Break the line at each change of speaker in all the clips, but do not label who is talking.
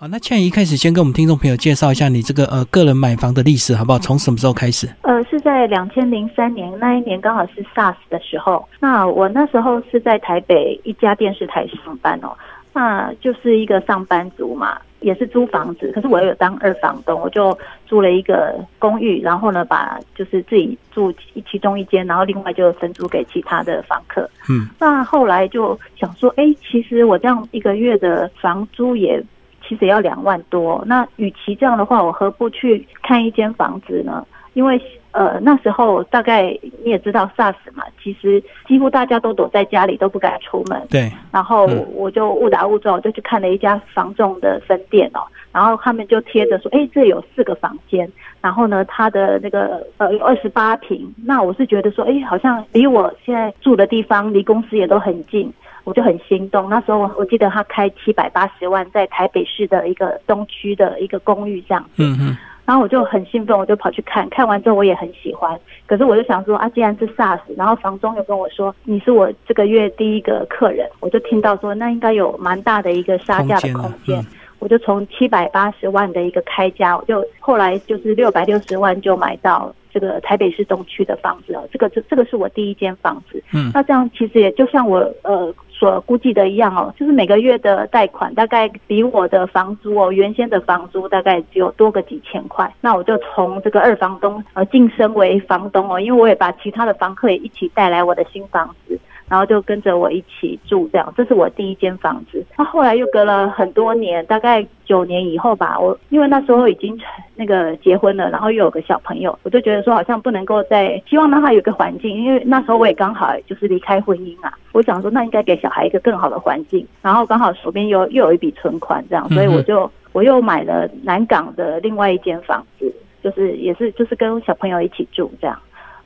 好，那倩怡开始先跟我们听众朋友介绍一下你这个呃个人买房的历史，好不好？从什么时候开始？
呃，是在两千零三年那一年，刚好是 SARS 的时候。那我那时候是在台北一家电视台上班哦，那就是一个上班族嘛，也是租房子，可是我有当二房东，我就租了一个公寓，然后呢，把就是自己住其中一间，然后另外就分租给其他的房客。
嗯，
那后来就想说，哎，其实我这样一个月的房租也。其实要两万多，那与其这样的话，我何不去看一间房子呢？因为呃那时候大概你也知道 SARS 嘛，其实几乎大家都躲在家里，都不敢出门。
对。
然后我就误打误撞，我就去看了一家房仲的分店哦，然后他们就贴着说，哎，这有四个房间，然后呢，它的那个呃有二十八平，那我是觉得说，哎，好像离我现在住的地方，离公司也都很近。我就很心动，那时候我记得他开七百八十万，在台北市的一个东区的一个公寓这样，
嗯嗯，
然后我就很兴奋，我就跑去看看完之后我也很喜欢，可是我就想说啊，既然是 SARS，然后房东又跟我说你是我这个月第一个客人，我就听到说那应该有蛮大的一个杀价的空间，我就从七百八十万的一个开价，我就后来就是六百六十万就买到。这个台北市东区的房子哦，这个这这个是我第一间房子。
嗯，
那这样其实也就像我呃所估计的一样哦，就是每个月的贷款大概比我的房租哦原先的房租大概只有多个几千块。那我就从这个二房东呃晋升为房东哦，因为我也把其他的房客也一起带来我的新房子。然后就跟着我一起住，这样，这是我第一间房子。那后来又隔了很多年，大概九年以后吧，我因为那时候已经那个结婚了，然后又有个小朋友，我就觉得说好像不能够再希望让他有个环境，因为那时候我也刚好就是离开婚姻啊，我想说那应该给小孩一个更好的环境，然后刚好手边又又有一笔存款，这样，所以我就我又买了南港的另外一间房子，就是也是就是跟小朋友一起住这样。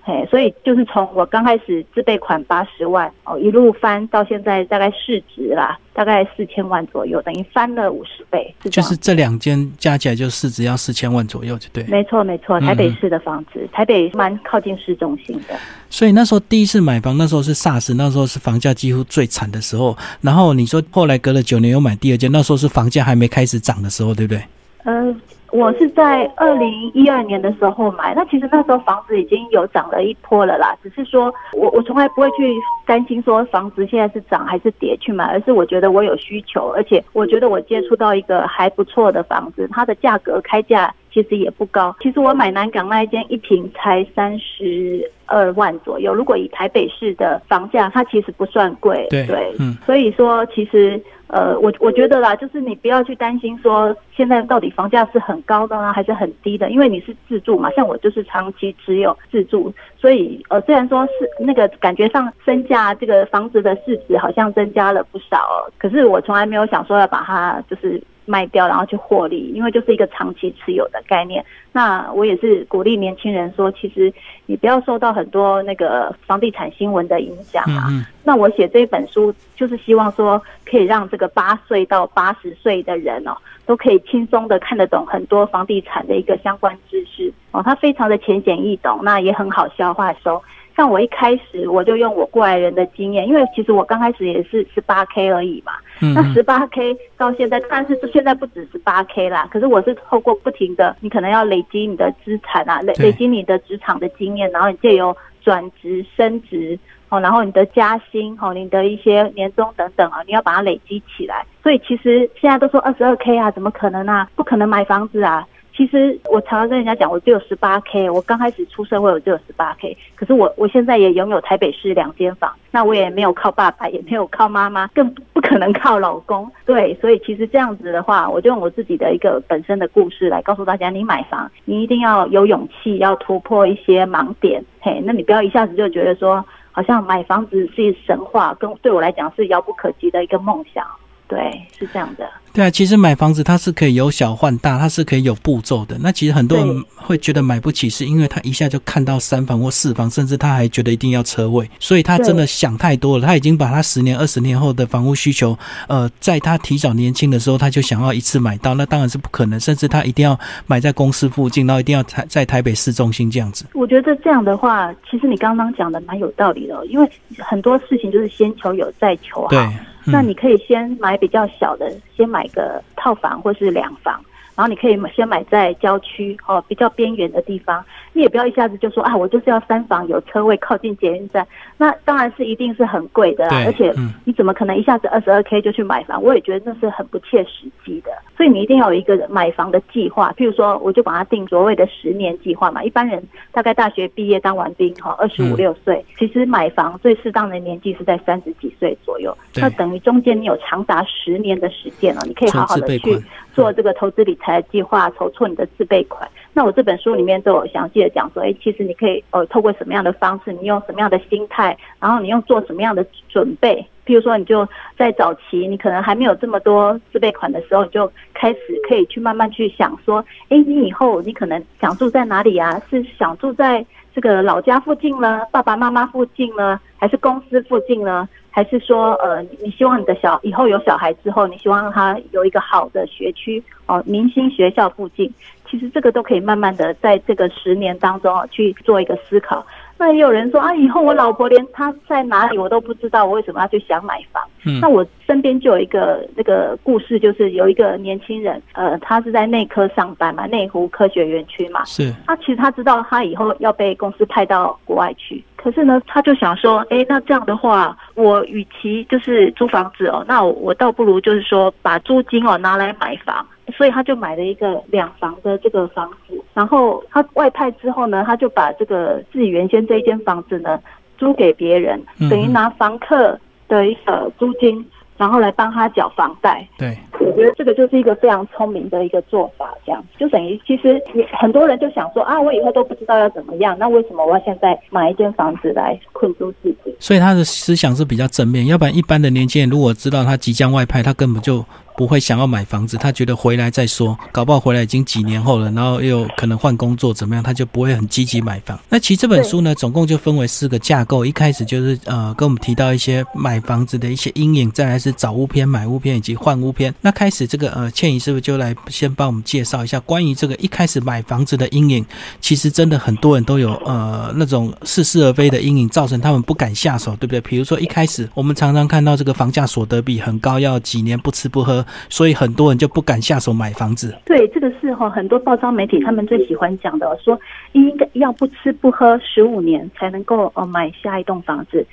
嘿，所以就是从我刚开始自备款八十万哦，一路翻到现在大概市值啦，大概四千万左右，等于翻了五十倍。
就是这两间加起来就市值要四千万左右，就对。
没错没错，台北市的房子，台北蛮靠近市中心的。
所以那时候第一次买房，那时候是 SARS，那时候是房价几乎最惨的时候。然后你说后来隔了九年又买第二间，那时候是房价还没开始涨的时候，对不对？
呃。我是在二零一二年的时候买，那其实那时候房子已经有涨了一波了啦。只是说我我从来不会去担心说房子现在是涨还是跌去买，而是我觉得我有需求，而且我觉得我接触到一个还不错的房子，它的价格开价其实也不高。其实我买南港那一间一平才三十二万左右，如果以台北市的房价，它其实不算贵。
对
对，嗯，所以说其实。呃，我我觉得啦，就是你不要去担心说现在到底房价是很高的呢，还是很低的，因为你是自住嘛，像我就是长期持有自住，所以呃，虽然说是那个感觉上身价这个房子的市值好像增加了不少，可是我从来没有想说要把它就是。卖掉，然后去获利，因为就是一个长期持有的概念。那我也是鼓励年轻人说，其实你不要受到很多那个房地产新闻的影响啊。那我写这一本书，就是希望说，可以让这个八岁到八十岁的人哦，都可以轻松的看得懂很多房地产的一个相关知识哦。它非常的浅显易懂，那也很好消化收。像我一开始我就用我过来人的经验，因为其实我刚开始也是十八 K 而已嘛。那十八 K 到现在，但是现在不止十八 K 啦。可是我是透过不停的，你可能要累积你的资产啊，累累积你的职场的经验，然后你借由转职、升职，哦，然后你的加薪，哦，你的一些年终等等啊，你要把它累积起来。所以其实现在都说二十二 K 啊，怎么可能啊？不可能买房子啊！其实我常常跟人家讲，我只有十八 K。我刚开始出社会，我只有十八 K。可是我我现在也拥有台北市两间房，那我也没有靠爸爸，也没有靠妈妈，更不可能靠老公。对，所以其实这样子的话，我就用我自己的一个本身的故事来告诉大家：你买房，你一定要有勇气，要突破一些盲点。嘿，那你不要一下子就觉得说，好像买房子是神话，跟对我来讲是遥不可及的一个梦想。对，是这样的。
对啊，其实买房子它是可以由小换大，它是可以有步骤的。那其实很多人会觉得买不起，是因为他一下就看到三房或四房，甚至他还觉得一定要车位，所以他真的想太多了。他已经把他十年、二十年后的房屋需求，呃，在他提早年轻的时候，他就想要一次买到，那当然是不可能。甚至他一定要买在公司附近，然后一定要台在台北市中心这样子。
我觉得这样的话，其实你刚刚讲的蛮有道理的，因为很多事情就是先求有再求好。那你可以先买比较小的，先买个套房或是两房。然后你可以先买在郊区哦，比较边缘的地方。你也不要一下子就说啊，我就是要三房有车位，靠近捷运站。那当然是一定是很贵的啦，而且你怎么可能一下子二十二 k 就去买房？我也觉得那是很不切实际的。所以你一定要有一个买房的计划。譬如说，我就把它定所谓的十年计划嘛。一般人大概大学毕业当完兵哈，二十五六岁，其实买房最适当的年纪是在三十几岁左右。那等于中间你有长达十年的时间了，你可以好好的去做这个投资理财计划，筹措你的自备款。那我这本书里面都有详细的讲说，哎，其实你可以呃透过什么样的方式，你用什么样的心态，然后你用做什么样的准备。譬如说，你就在早期，你可能还没有这么多自备款的时候，你就开始可以去慢慢去想说，哎，你以后你可能想住在哪里啊？是想住在这个老家附近呢，爸爸妈妈附近呢，还是公司附近呢？还是说，呃，你希望你的小以后有小孩之后，你希望他有一个好的学区哦，明星学校附近？其实这个都可以慢慢的在这个十年当中啊去做一个思考。那也有人说啊，以后我老婆连她在哪里我都不知道，我为什么要去想买房？嗯，那我身边就有一个那个故事，就是有一个年轻人，呃，他是在内科上班嘛，内湖科学园区嘛，
是。
他其实他知道他以后要被公司派到国外去，可是呢，他就想说，哎，那这样的话，我与其就是租房子哦，那我倒不如就是说把租金哦拿来买房。所以他就买了一个两房的这个房子，然后他外派之后呢，他就把这个自己原先这一间房子呢租给别人，等于拿房客的一个租金。然后来帮他缴房贷，
对，
我觉得这个就是一个非常聪明的一个做法，这样就等于其实你很多人就想说啊，我以后都不知道要怎么样，那为什么我要现在买一间房子来困住自己？
所以他的思想是比较正面，要不然一般的年轻人如果知道他即将外派，他根本就不会想要买房子，他觉得回来再说，搞不好回来已经几年后了，然后又可能换工作怎么样，他就不会很积极买房。那其实这本书呢，总共就分为四个架构，一开始就是呃跟我们提到一些买房子的一些阴影，再来是。找屋篇、买屋篇以及换屋篇，那开始这个呃，倩怡是不是就来先帮我们介绍一下关于这个一开始买房子的阴影？其实真的很多人都有呃那种似是而非的阴影，造成他们不敢下手，对不对？比如说一开始我们常常看到这个房价所得比很高，要几年不吃不喝，所以很多人就不敢下手买房子。
对，这个是哈很多报章媒体他们最喜欢讲的，说应该要不吃不喝十五年才能够呃买下一栋房子。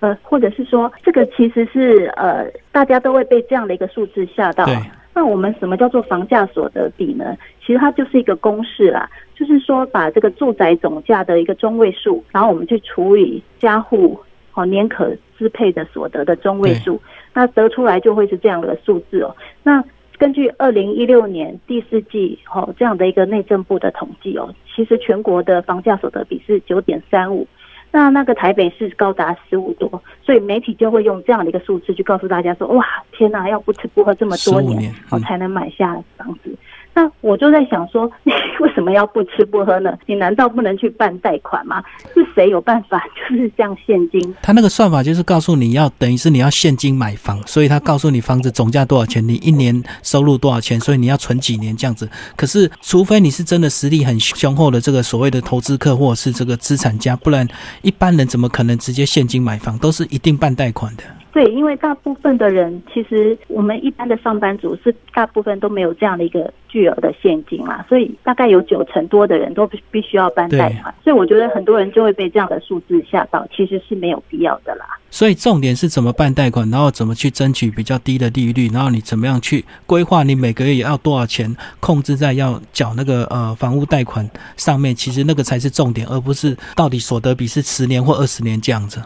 呃，或者是说，这个其实是呃，大家都会被这样的一个数字吓到。那我们什么叫做房价所得比呢？其实它就是一个公式啦，就是说把这个住宅总价的一个中位数，然后我们去除以家户哦年可支配的所得的中位数，那得出来就会是这样的数字哦。那根据二零一六年第四季哦这样的一个内政部的统计哦，其实全国的房价所得比是九点三五。那那个台北市高达十五多，所以媒体就会用这样的一个数字去告诉大家说：哇，天哪，要不吃不喝这么多年，我才能买下房子。那我就在想说，你为什么要不吃不喝呢？你难道不能去办贷款吗？是谁有办法就是这样现金？
他那个算法就是告诉你要等于是你要现金买房，所以他告诉你房子总价多少钱，你一年收入多少钱，所以你要存几年这样子。可是除非你是真的实力很雄厚的这个所谓的投资客或者是这个资产家，不然一般人怎么可能直接现金买房？都是一定办贷款的。
对，因为大部分的人，其实我们一般的上班族是大部分都没有这样的一个巨额的现金啦，所以大概有九成多的人都必须要办贷款，所以我觉得很多人就会被这样的数字吓到，其实是没有必要的啦。
所以重点是怎么办贷款，然后怎么去争取比较低的利率，然后你怎么样去规划你每个月要多少钱，控制在要缴那个呃房屋贷款上面，其实那个才是重点，而不是到底所得比是十年或二十年这样子。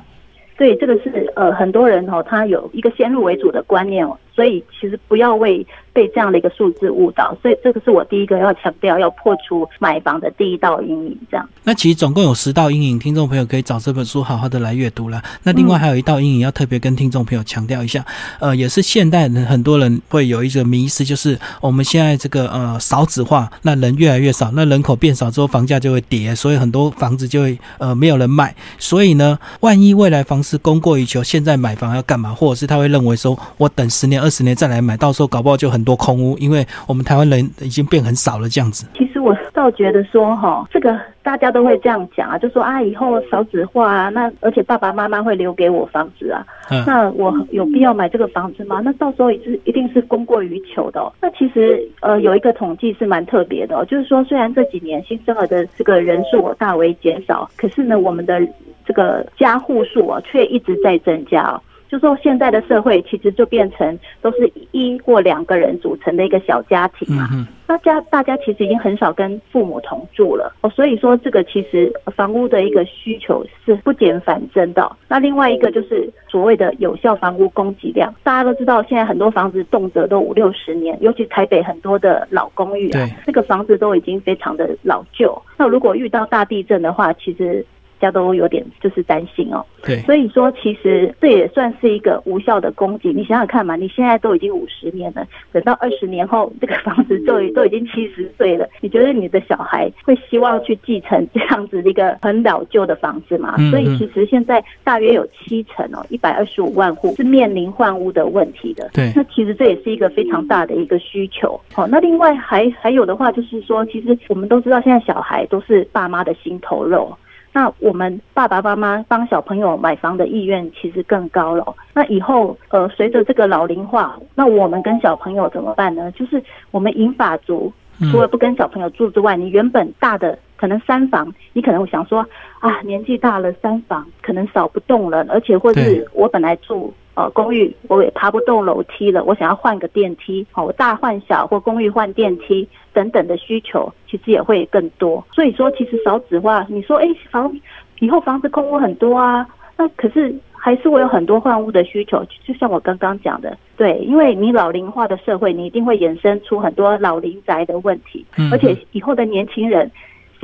对，这个是呃很多人哦，他有一个先入为主的观念哦，所以其实不要为。被这样的一个数字误导，所以这个是我第一个要强调，要破除买房的第一道阴影。这样，
那其实总共有十道阴影，听众朋友可以找这本书好好的来阅读了。那另外还有一道阴影要特别跟听众朋友强调一下，呃，也是现代人很多人会有一个迷思，就是我们现在这个呃少子化，那人越来越少，那人口变少之后，房价就会跌，所以很多房子就会呃没有人买。所以呢，万一未来房市供过于求，现在买房要干嘛？或者是他会认为说我等十年、二十年再来买，到时候搞不好就很多空屋，因为我们台湾人已经变很少了这样子。
其实我倒觉得说哈，这个大家都会这样讲啊，就说啊以后少子化啊，那而且爸爸妈妈会留给我房子啊，那我有必要买这个房子吗？那到时候也是一定是供过于求的。那其实呃有一个统计是蛮特别的，就是说虽然这几年新生儿的这个人数大为减少，可是呢我们的这个家户数啊却一直在增加。就说现在的社会其实就变成都是一或两个人组成的一个小家庭嘛，大家大家其实已经很少跟父母同住了哦，所以说这个其实房屋的一个需求是不减反增的。那另外一个就是所谓的有效房屋供给量，大家都知道现在很多房子动辄都五六十年，尤其台北很多的老公寓啊，那个房子都已经非常的老旧。那如果遇到大地震的话，其实。大家都有点就是担心哦，
对，
所以说其实这也算是一个无效的供给。你想想看嘛，你现在都已经五十年了，等到二十年后，这个房子都都已经七十岁了，你觉得你的小孩会希望去继承这样子的一个很老旧的房子吗？所以其实现在大约有七成哦，一百二十五万户是面临换屋的问题的。
对，
那其实这也是一个非常大的一个需求。好，那另外还还有的话就是说，其实我们都知道现在小孩都是爸妈的心头肉。那我们爸爸妈妈帮小朋友买房的意愿其实更高了。那以后呃，随着这个老龄化，那我们跟小朋友怎么办呢？就是我们银法族除了不跟小朋友住之外，你原本大的可能三房，你可能会想说啊，年纪大了三房可能扫不动了，而且或是我本来住。呃，公寓我也爬不动楼梯了，我想要换个电梯，好，我大换小或公寓换电梯等等的需求，其实也会更多。所以说，其实少子化，你说，哎，房以后房子空屋很多啊，那可是还是会有很多换屋的需求。就像我刚刚讲的，对，因为你老龄化的社会，你一定会衍生出很多老龄宅的问题，而且以后的年轻人。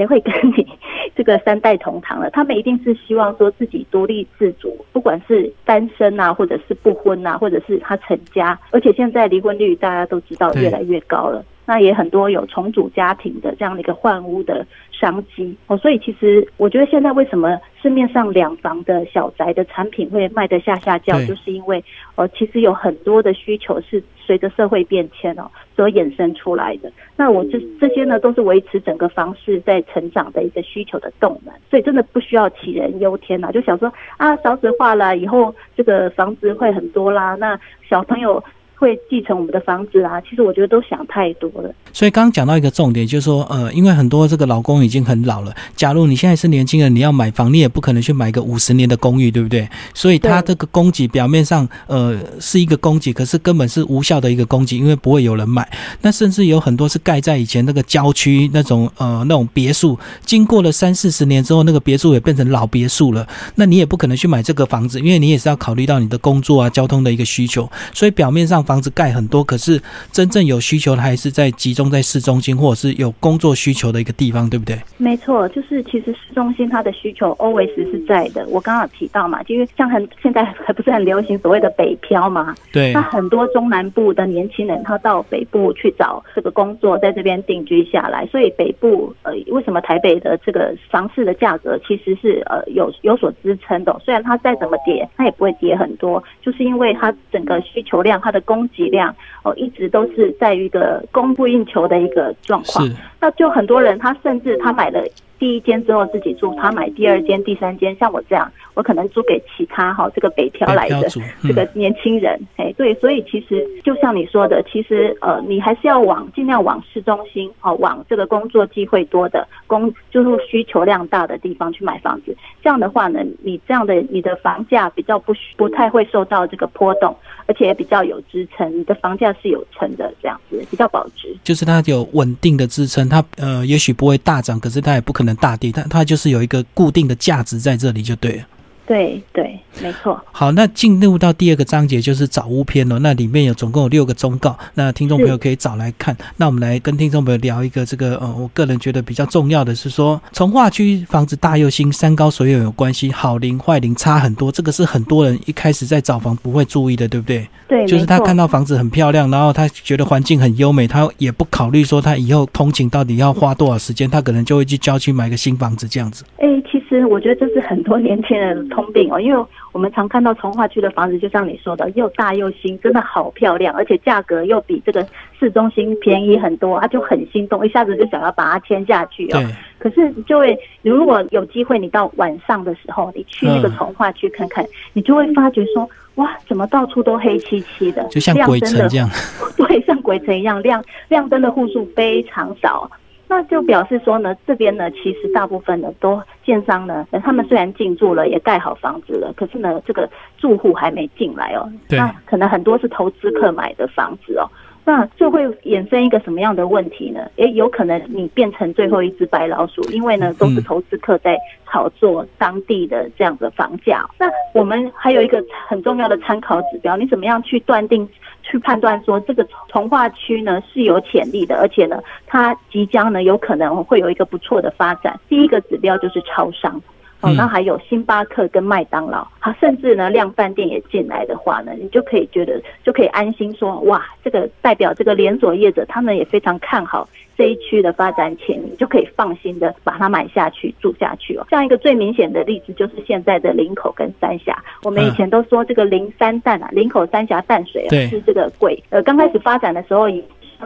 谁会跟你 这个三代同堂了？他们一定是希望说自己独立自主，不管是单身啊，或者是不婚啊，或者是他成家。而且现在离婚率大家都知道越来越高了，那也很多有重组家庭的这样的一个换屋的商机哦。所以其实我觉得现在为什么市面上两房的小宅的产品会卖得下下叫，就是因为哦，其实有很多的需求是。随着社会变迁哦，所衍生出来的，那我这这些呢，都是维持整个房市在成长的一个需求的动能，所以真的不需要杞人忧天呐，就想说啊，少子化了以后，这个房子会很多啦，那小朋友。会继承我们的房子啊？其实我觉得都想太多了。
所以刚刚讲到一个重点，就是说，呃，因为很多这个老公已经很老了。假如你现在是年轻人，你要买房，你也不可能去买个五十年的公寓，对不对？所以它这个供给表面上，呃，是一个供给，可是根本是无效的一个供给，因为不会有人买。那甚至有很多是盖在以前那个郊区那种呃那种别墅，经过了三四十年之后，那个别墅也变成老别墅了。那你也不可能去买这个房子，因为你也是要考虑到你的工作啊、交通的一个需求。所以表面上。房子盖很多，可是真正有需求的还是在集中在市中心，或者是有工作需求的一个地方，对不对？
没错，就是其实市中心它的需求 always 是在的。我刚刚提到嘛，因为像很现在还不是很流行所谓的北漂嘛，
对，
那很多中南部的年轻人他到北部去找这个工作，在这边定居下来，所以北部呃，为什么台北的这个房市的价格其实是呃有有所支撑的？虽然它再怎么跌，它也不会跌很多，就是因为它整个需求量，它的供供给量哦，一直都是在于一个供不应求的一个状况。那就很多人，他甚至他买了第一间之后自己住，他买第二间、第三间，像我这样。我可能租给其他哈，这个北漂来的这个年轻人，哎，对，所以其实就像你说的，其实呃，你还是要往尽量往市中心哦，往这个工作机会多的工，就是需求量大的地方去买房子。这样的话呢，你这样的你的房价比较不不太会受到这个波动，而且也比较有支撑，你的房价是有撑的，这样子比较保值。
就是它有稳定的支撑，它呃也许不会大涨，可是它也不可能大地，它它就是有一个固定的价值在这里就对了。
对对，没错。
好，那进入到第二个章节就是找屋篇了。那里面有总共有六个忠告，那听众朋友可以找来看。那我们来跟听众朋友聊一个这个，呃，我个人觉得比较重要的是说，从化区房子大又新，山高水远有关系，好邻坏邻差很多。这个是很多人一开始在找房不会注意的，对不对？
对，
就是他看到房子很漂亮，然后他觉得环境很优美，他也不考虑说他以后通勤到底要花多少时间，他可能就会去郊区买个新房子这样子。
哎，其实。实我觉得这是很多年轻人的通病哦，因为我们常看到从化区的房子，就像你说的，又大又新，真的好漂亮，而且价格又比这个市中心便宜很多，啊，就很心动，一下子就想要把它签下去哦。可是就会，你如果有机会，你到晚上的时候，你去那个从化区看看，你就会发觉说，哇，怎么到处都黑漆漆的，
就像鬼城这样。
对，像鬼城一样，亮亮灯的户数非常少。那就表示说呢，这边呢，其实大部分呢都建商呢，他们虽然进驻了，也盖好房子了，可是呢，这个住户还没进来哦。那可能很多是投资客买的房子哦。那就会衍生一个什么样的问题呢？诶，有可能你变成最后一只白老鼠，因为呢都是投资客在炒作当地的这样的房价。那我们还有一个很重要的参考指标，你怎么样去断定？去判断说这个从化区呢是有潜力的，而且呢它即将呢有可能会有一个不错的发展。第一个指标就是超商，哦，那还有星巴克跟麦当劳，好，甚至呢量饭店也进来的话呢，你就可以觉得就可以安心说，哇，这个代表这个连锁业者他们也非常看好。这一区的发展潜力，就可以放心的把它买下去住下去哦。像一个最明显的例子，就是现在的林口跟三峡。我们以前都说这个林三淡啊，林口三峡淡水啊，是这个贵。呃，刚开始发展的时候，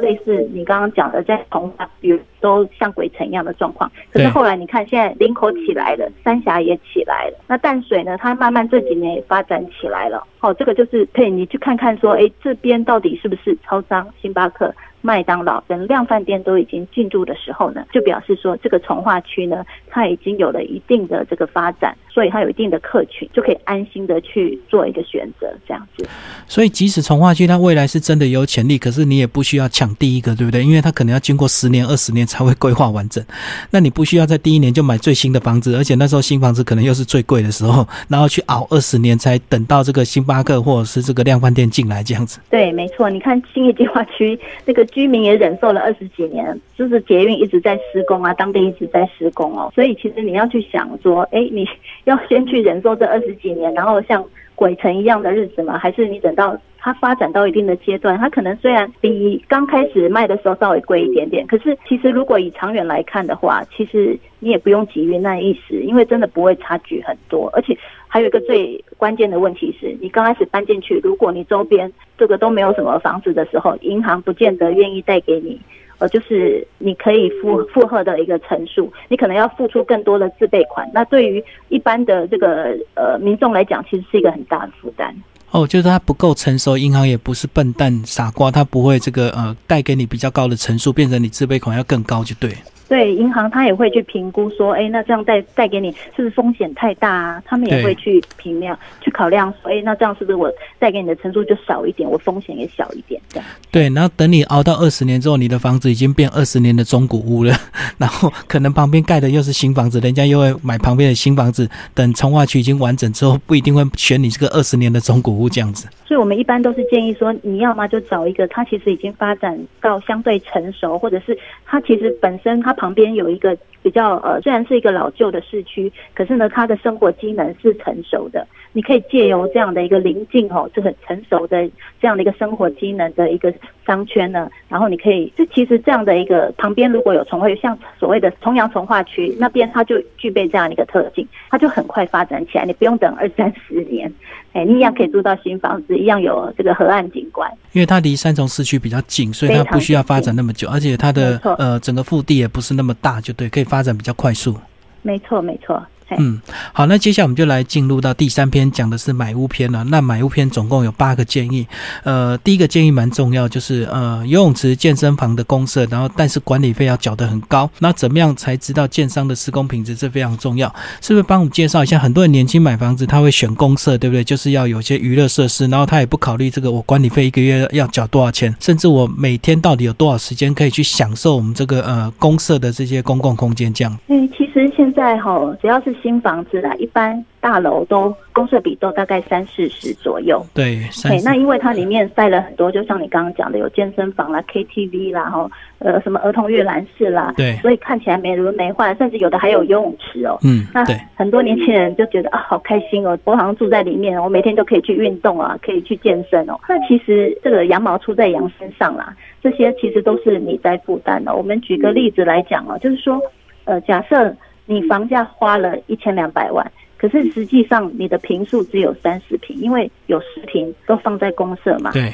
类似你刚刚讲的，在同比如都像鬼城一样的状况。可是后来你看，现在林口起来了，三峡也起来了，那淡水呢，它慢慢这几年也发展起来了。哦，这个就是可以你去看看说，哎，这边到底是不是超商、星巴克？麦当劳跟量饭店都已经进驻的时候呢，就表示说这个从化区呢，它已经有了一定的这个发展，所以它有一定的客群，就可以安心的去做一个选择，这样子。
所以即使从化区它未来是真的有潜力，可是你也不需要抢第一个，对不对？因为它可能要经过十年、二十年才会规划完整。那你不需要在第一年就买最新的房子，而且那时候新房子可能又是最贵的时候，然后去熬二十年才等到这个星巴克或者是这个量饭店进来这样子。
对，没错。你看新业计划区那个。居民也忍受了二十几年，就是捷运一直在施工啊，当地一直在施工哦，所以其实你要去想说，哎，你要先去忍受这二十几年，然后像鬼城一样的日子吗？还是你等到它发展到一定的阶段，它可能虽然比刚开始卖的时候稍微贵一点点，可是其实如果以长远来看的话，其实你也不用急于那一时，因为真的不会差距很多，而且。还有一个最关键的问题是，你刚开始搬进去，如果你周边这个都没有什么房子的时候，银行不见得愿意贷给你，呃，就是你可以负负荷的一个层数，你可能要付出更多的自备款。那对于一般的这个呃民众来讲，其实是一个很大的负担。
哦，就是它不够成熟，银行也不是笨蛋傻瓜，它不会这个呃贷给你比较高的层数，变成你自备款要更高就对。
对银行，他也会去评估说，哎，那这样贷贷给你是不是风险太大啊？他们也会去评量、去考量说，哎，那这样是不是我贷给你的程度就少一点，我风险也小一点？这样。
对，然后等你熬到二十年之后，你的房子已经变二十年的中古屋了，然后可能旁边盖的又是新房子，人家又会买旁边的新房子。等从化区已经完整之后，不一定会 选你这个二十年的中古屋这样子。
所以我们一般都是建议说，你要么就找一个，它其实已经发展到相对成熟，或者是它其实本身它旁边有一个比较呃，虽然是一个老旧的市区，可是呢，它的生活机能是成熟的。你可以借由这样的一个临近哦，就很成熟的这样的一个生活机能的一个商圈呢，然后你可以，这其实这样的一个旁边如果有重会像所谓的重阳从化区那边，它就具备这样的一个特性，它就很快发展起来，你不用等二三十年，哎，你一样可以住到新房子，一样有这个河岸景观。
因为它离三重市区比较近，所以它不需要发展那么久，而且它的呃整个腹地也不是那么大，就对，可以发展比较快速。
没错，没错。
嗯，好，那接下来我们就来进入到第三篇，讲的是买屋篇了。那买屋篇总共有八个建议，呃，第一个建议蛮重要，就是呃，游泳池、健身房的公设，然后但是管理费要缴得很高。那怎么样才知道建商的施工品质？这非常重要，是不是？帮我们介绍一下，很多人年轻买房子，他会选公设，对不对？就是要有些娱乐设施，然后他也不考虑这个我管理费一个月要缴多少钱，甚至我每天到底有多少时间可以去享受我们这个呃公设的这些公共空间？这样。
嗯，其实现在哈，只要是新房子啦，一般大楼都公设比都大概三四十左右。
对，
对，那因为它里面塞了很多，就像你刚刚讲的，有健身房啦、KTV 啦，哈，呃，什么儿童阅览室啦，
对，
所以看起来没轮没换，甚至有的还有游泳池哦。
嗯，那
很多年轻人就觉得啊，好开心哦，我好像住在里面，我每天都可以去运动啊，可以去健身哦。那其实这个羊毛出在羊身上啦，这些其实都是你在负担的。我们举个例子来讲哦，就是说，呃，假设。你房价花了一千两百万，可是实际上你的平数只有三十平，因为有十平都放在公社嘛。
对，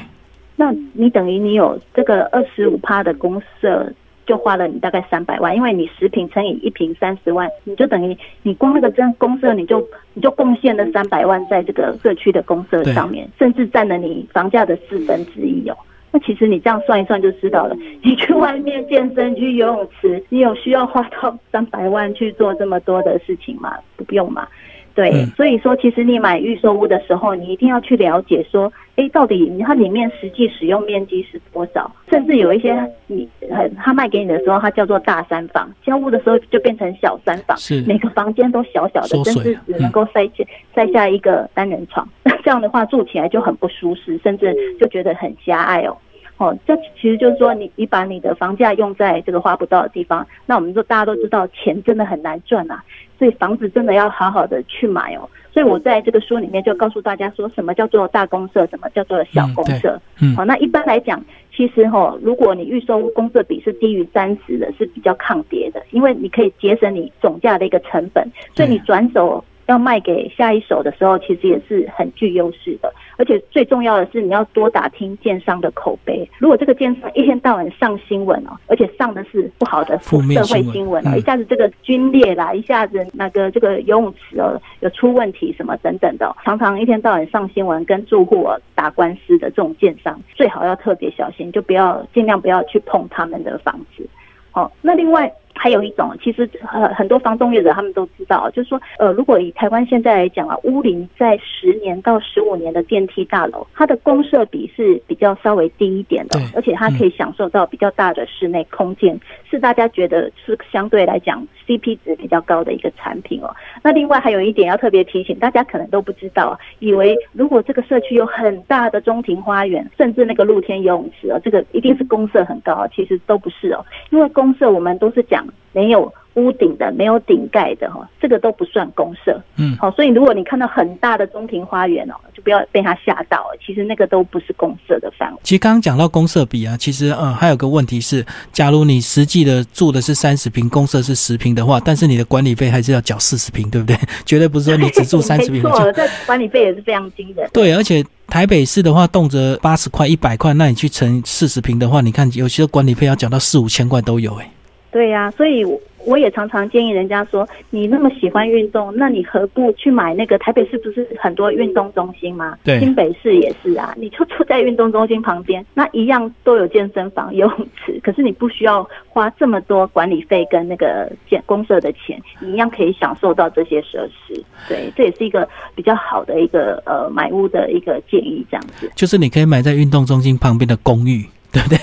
那你等于你有这个二十五趴的公社，就花了你大概三百万，因为你十平乘以一平三十万，你就等于你光那个真公社你就你就贡献了三百万在这个社区的公社上面，甚至占了你房价的四分之一哦。那其实你这样算一算就知道了，你去外面健身、去游泳池，你有需要花到三百万去做这么多的事情吗？不用嘛。对，所以说其实你买预售屋的时候，你一定要去了解说，哎，到底它里面实际使用面积是多少？甚至有一些你很他卖给你的时候，它叫做大三房，交屋的时候就变成小三房，
是。
每个房间都小小的，甚至只能够塞进塞下一个单人床，这样的话住起来就很不舒适，甚至就觉得很狭隘哦。哦，这其实就是说，你你把你的房价用在这个花不到的地方，那我们说大家都知道，钱真的很难赚啊，所以房子真的要好好的去买哦。所以我在这个书里面就告诉大家说，什么叫做大公社，什么叫做小公社。
嗯，
好，那一般来讲，其实哈，如果你预收公社比是低于三十的，是比较抗跌的，因为你可以节省你总价的一个成本，所以你转手。要卖给下一手的时候，其实也是很具优势的。而且最重要的是，你要多打听建商的口碑。如果这个建商一天到晚上新闻哦，而且上的是不好的社会新闻哦，一下子这个军裂啦，一下子那个这个游泳池哦有出问题什么等等的，常常一天到晚上新闻，跟住户打官司的这种建商，最好要特别小心，就不要尽量不要去碰他们的房子。哦，那另外。还有一种，其实呃很多房东业者他们都知道，就是说呃，如果以台湾现在来讲啊，屋龄在十年到十五年的电梯大楼，它的公设比是比较稍微低一点的，而且它可以享受到比较大的室内空间，是大家觉得是相对来讲 CP 值比较高的一个产品哦。那另外还有一点要特别提醒大家，可能都不知道，以为如果这个社区有很大的中庭花园，甚至那个露天游泳池哦，这个一定是公设很高，其实都不是哦，因为公设我们都是讲。没有屋顶的，没有顶盖的哈，这个都不算公社。
嗯，
好，所以如果你看到很大的中庭花园哦，就不要被它吓到，其实那个都不是公社的范围。
其实刚刚讲到公社比啊，其实嗯还有个问题是，假如你实际的住的是三十平，公社是十平的话，但是你的管理费还是要缴四十平，对不对？绝对不是说你只住 三十平。
没错，这管理费也是非常惊人。
对，而且台北市的话，动辄八十块、一百块，那你去乘四十平的话，你看有些管理费要缴到四五千块都有，哎。
对呀，所以。我也常常建议人家说，你那么喜欢运动，那你何不去买那个台北市不是很多运动中心吗？
对，
新北市也是啊，你就住在运动中心旁边，那一样都有健身房、游泳池，可是你不需要花这么多管理费跟那个建公社的钱，你一样可以享受到这些设施。对，这也是一个比较好的一个呃买屋的一个建议，这样子。
就是你可以买在运动中心旁边的公寓。对不对？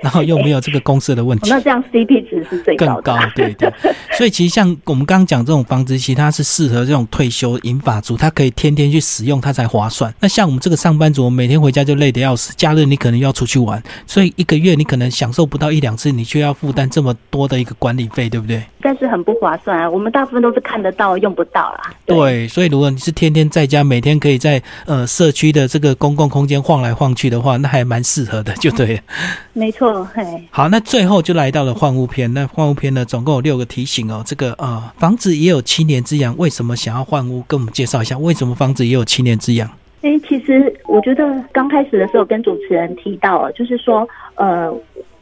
然后又没有这个公社的问题，
那这样 CP 值是最
高。更高，对对。所以其实像我们刚刚讲这种房子，其实它是适合这种退休银发族，他可以天天去使用，它才划算。那像我们这个上班族，每天回家就累得要死，假日你可能要出去玩，所以一个月你可能享受不到一两次，你却要负担这么多的一个管理费，对不对？
但是很不划算啊！我们大部分都是看得到，用不到啦。
对，所以如果你是天天在家，每天可以在呃社区的这个公共空间晃来晃去的话，那还蛮适合的，就对。
没错，嘿。
好，那最后就来到了换屋篇。那换屋篇呢，总共有六个提醒哦。这个呃，房子也有七年之痒，为什么想要换屋？跟我们介绍一下，为什么房子也有七年之痒？
哎，其实我觉得刚开始的时候跟主持人提到，就是说呃。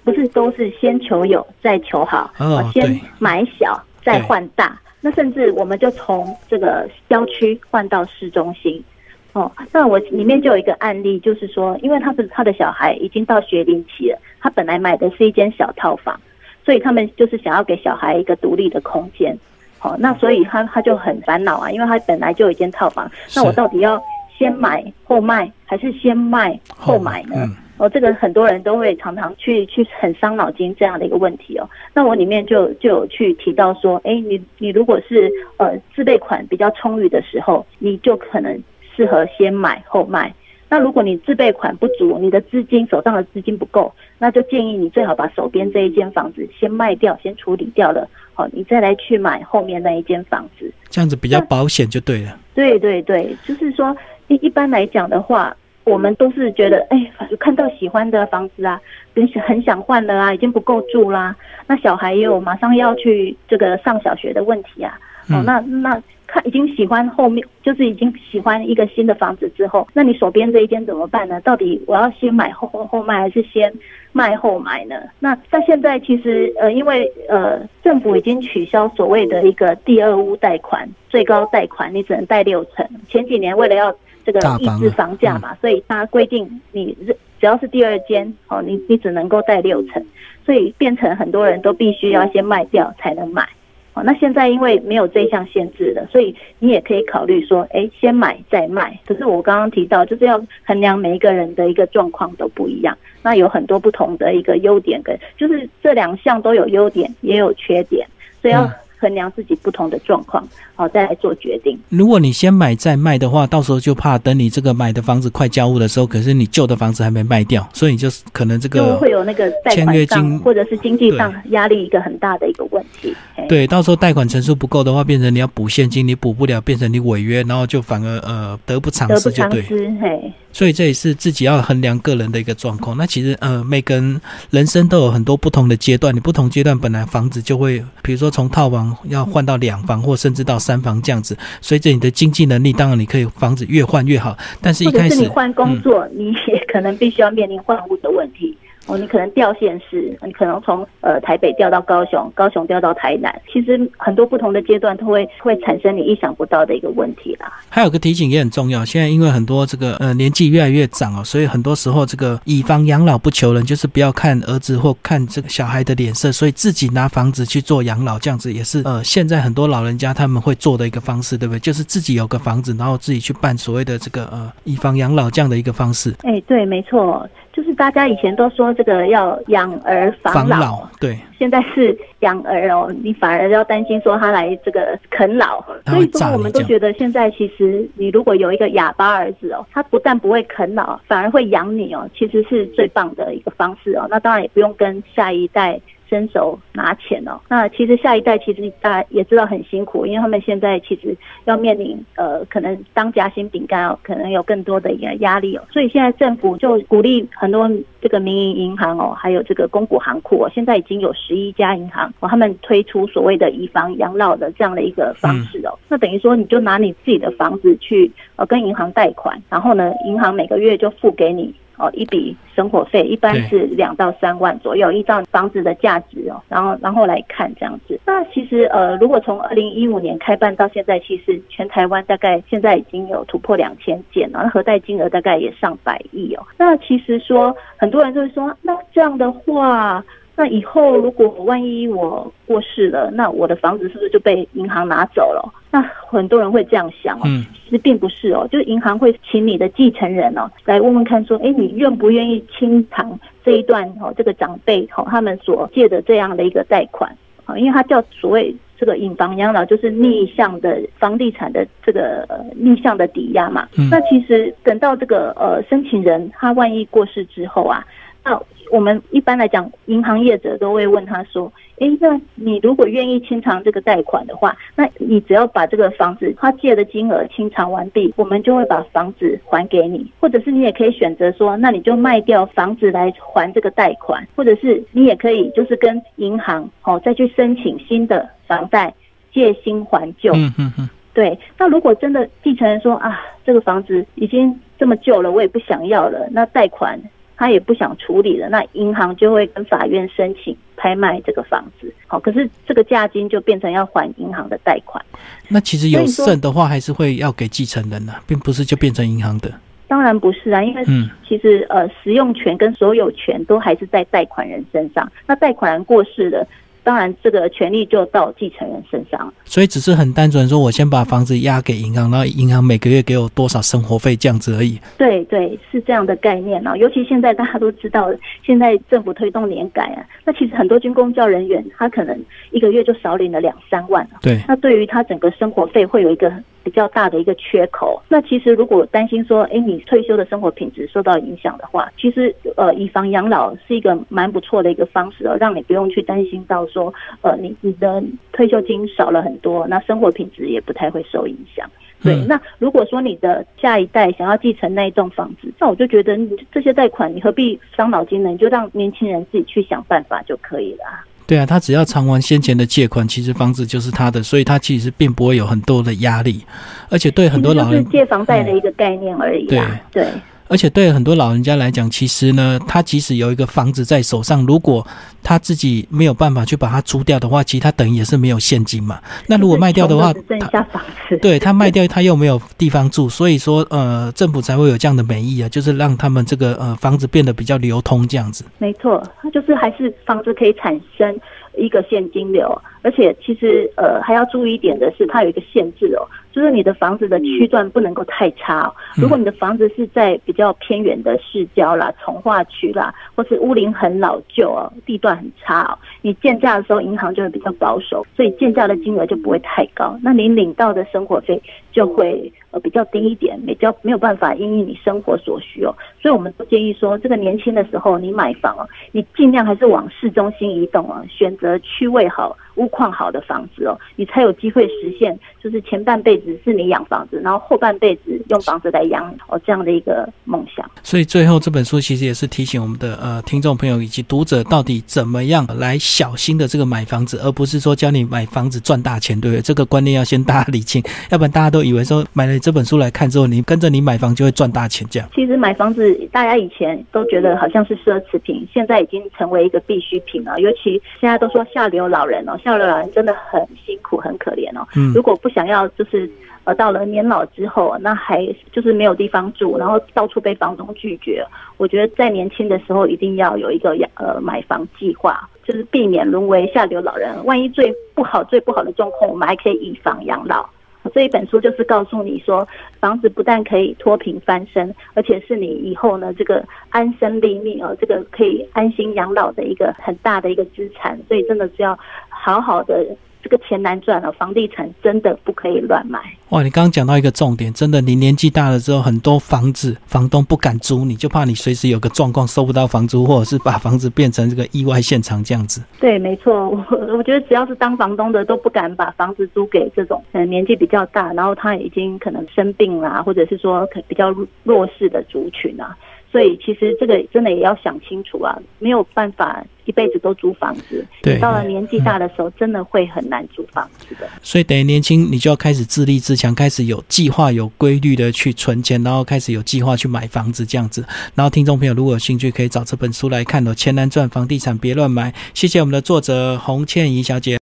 不是都是先求有再求好，先买小再换大。那甚至我们就从这个郊区换到市中心。哦，那我里面就有一个案例，就是说，因为他的他的小孩已经到学龄期了，他本来买的是一间小套房，所以他们就是想要给小孩一个独立的空间。好，那所以他他就很烦恼啊，因为他本来就有一间套房，那我到底要先买后卖，还是先卖后买呢？哦，这个很多人都会常常去去很伤脑筋这样的一个问题哦。那我里面就就有去提到说，哎，你你如果是呃自备款比较充裕的时候，你就可能适合先买后卖。那如果你自备款不足，你的资金手上的资金不够，那就建议你最好把手边这一间房子先卖掉，先处理掉了，好，你再来去买后面那一间房子，
这样子比较保险就对了。
对对对，就是说一一般来讲的话。我们都是觉得，哎，看到喜欢的房子啊，很很想换了啊，已经不够住啦。那小孩也有马上要去这个上小学的问题啊。哦，那那看已经喜欢后面，就是已经喜欢一个新的房子之后，那你手边这一间怎么办呢？到底我要先买后后卖，还是先卖后买呢？那那现在其实呃，因为呃，政府已经取消所谓的一个第二屋贷款，最高贷款你只能贷六成。前几年为了要这个抑制房价嘛，所以它规定你只要是第二间哦，你你只能够贷六成，所以变成很多人都必须要先卖掉才能买。哦，那现在因为没有这项限制了，所以你也可以考虑说，哎，先买再卖。可是我刚刚提到，就是要衡量每一个人的一个状况都不一样，那有很多不同的一个优点跟，就是这两项都有优点也有缺点，所以要。衡量自己不同的状况，好再来做决定。
如果你先买再卖的话，到时候就怕等你这个买的房子快交屋的时候，可是你旧的房子还没卖掉，所以你就是可能这个
会有那个签约金或者是经济上压力一个很大的一个问题。
对，到时候贷款成数不够的话，变成你要补现金，你补不了，变成你违约，然后就反而呃得不偿失，就对。
嘿。
所以这也是自己要衡量个人的一个状况。那其实呃，每个人人生都有很多不同的阶段，你不同阶段本来房子就会，比如说从套房要换到两房，或甚至到三房这样子。随着你的经济能力，当然你可以房子越换越好。但是一开始
你换工作，你也可能必须要面临换屋的问题。哦，你可能调县市，你可能从呃台北调到高雄，高雄调到台南，其实很多不同的阶段都会会产生你意想不到的一个问题啦。
还有个提醒也很重要，现在因为很多这个呃年纪越来越长哦，所以很多时候这个以房养老不求人，就是不要看儿子或看这个小孩的脸色，所以自己拿房子去做养老，这样子也是呃现在很多老人家他们会做的一个方式，对不对？就是自己有个房子，然后自己去办所谓的这个呃以房养老这样的一个方式。
哎，对，没错。就是大家以前都说这个要养儿防老，
对，
现在是养儿哦，你反而要担心说他来这个啃老，所以说我们都觉得现在其实你如果有一个哑巴儿子哦，他不但不会啃老，反而会养你哦，其实是最棒的一个方式哦。那当然也不用跟下一代。伸手拿钱哦，那其实下一代其实大家也知道很辛苦，因为他们现在其实要面临呃，可能当夹心饼干哦，可能有更多的一个压力哦，所以现在政府就鼓励很多这个民营银行哦，还有这个公股行库哦，现在已经有十一家银行哦，他们推出所谓的以房养老的这样的一个方式哦，那等于说你就拿你自己的房子去呃跟银行贷款，然后呢，银行每个月就付给你。哦，一笔生活费一般是两到三万左右，依照房子的价值哦，然后然后来看这样子。那其实呃，如果从二零一五年开办到现在，其实全台湾大概现在已经有突破两千件了，那核贷金额大概也上百亿哦。那其实说很多人就会说，那这样的话。那以后如果万一我过世了，那我的房子是不是就被银行拿走了？那很多人会这样想哦，其实并不是哦，就是银行会请你的继承人哦来问问看，说，哎，你愿不愿意清偿这一段哦，这个长辈哦他们所借的这样的一个贷款啊？因为它叫所谓这个隐房养老，就是逆向的房地产的这个逆向的抵押嘛。那其实等到这个呃申请人他万一过世之后啊，那我们一般来讲，银行业者都会问他说：“哎，那你如果愿意清偿这个贷款的话，那你只要把这个房子他借的金额清偿完毕，我们就会把房子还给你。或者是你也可以选择说，那你就卖掉房子来还这个贷款，或者是你也可以就是跟银行哦再去申请新的房贷，借新还旧。嗯嗯嗯。对。那如果真的继承人说啊，这个房子已经这么旧了，我也不想要了，那贷款。他也不想处理了，那银行就会跟法院申请拍卖这个房子。好，可是这个价金就变成要还银行的贷款。
那其实有剩的话，还是会要给继承人呢，并不是就变成银行的。
当然不是啊，因为其实呃，使用权跟所有权都还是在贷款人身上。那贷款人过世了。当然，这个权利就到继承人身上。
所以只是很单纯说，我先把房子押给银行，然后银行每个月给我多少生活费这样子而已。
对对，是这样的概念哦。尤其现在大家都知道，现在政府推动年改啊，那其实很多军工教人员他可能一个月就少领了两三万
对，
那对于他整个生活费会有一个。比较大的一个缺口。那其实如果担心说，哎，你退休的生活品质受到影响的话，其实呃，以房养老是一个蛮不错的一个方式哦，让你不用去担心到说，呃，你你的退休金少了很多，那生活品质也不太会受影响。对，
嗯
那如果说你的下一代想要继承那一栋房子，那我就觉得你这些贷款你何必伤脑筋呢？你就让年轻人自己去想办法就可以了啊。
对啊，他只要偿还先前的借款，其实房子就是他的，所以他其实并不会有很多的压力，而且对很多老人
就是，借房贷的一个概念而已对。对，
而且对很多老人家来讲，其实呢，他即使有一个房子在手上，如果他自己没有办法去把它租掉的话，其实他等于也是没有现金嘛。那如果卖掉的话
剩
他
下房子。
对他卖掉，他又没有地方住，所以说呃，政府才会有这样的美意啊，就是让他们这个呃房子变得比较流通这样子。
没错，它就是还是房子可以产生一个现金流，而且其实呃还要注意一点的是，它有一个限制哦，就是你的房子的区段不能够太差哦。如果你的房子是在比较偏远的市郊啦、从化区啦，或是屋龄很老旧哦，地段很差哦，你建价的时候银行就会比较保守，所以建价的金额就不会太高，那你领到的生活费就会呃比较低一点，比较没有办法因应你生活所需哦。所以我们都建议说，这个年轻的时候你买房哦，你尽量还是往市中心移动哦，选择区位好、屋况好的房子哦，你才有机会实现，就是前半辈子是你养房子，然后后半辈子用房子来养哦这样的一个梦想。
所以最后这本书其实也是提醒我们的呃听众朋友以及读者，到底怎么样来小心的这个买房子，而不是说教你买房子赚大钱，对不对？这个观念要先大家理清，要不然大家都以为说买了这本书来看之后，你跟着你买房就会赚大钱这样。
其实买房子，大家以前都觉得好像是奢侈品，现在已经成为一个必需品了。尤其现在都说下流老人哦，下流老人真的很辛苦、很可怜哦。
嗯
如果不想要就是呃到了年老之后，那还就是没有地方住，然后到处被房东拒绝，我觉得在年轻的时候一定要有一个呃买房计划，就是避免沦为下流老人。万一最不好、最不好的状况，我们还可以以房养老。这一本书就是告诉你说，房子不但可以脱贫翻身，而且是你以后呢这个安身立命哦，这个可以安心养老的一个很大的一个资产。所以真的是要好好的，这个钱难赚了，房地产真的不可以乱买。
哇，你刚刚讲到一个重点，真的，你年纪大了之后，很多房子房东不敢租，你就怕你随时有个状况收不到房租，或者是把房子变成这个意外现场这样子。
对，没错，我我觉得只要是当房东的都不敢把房子租给这种嗯年纪比较大，然后他已经可能生病啦，或者是说可比较弱势的族群啊。所以其实这个真的也要想清楚啊，没有办法一辈子都租房子。
对
到了年纪大的时候，真的会很难租房子的。
所以等于年轻，你就要开始自立自强，开始有计划、有规律的去存钱，然后开始有计划去买房子这样子。然后听众朋友如果有兴趣，可以找这本书来看哦，《钱难赚，房地产别乱买》。谢谢我们的作者洪倩怡小姐。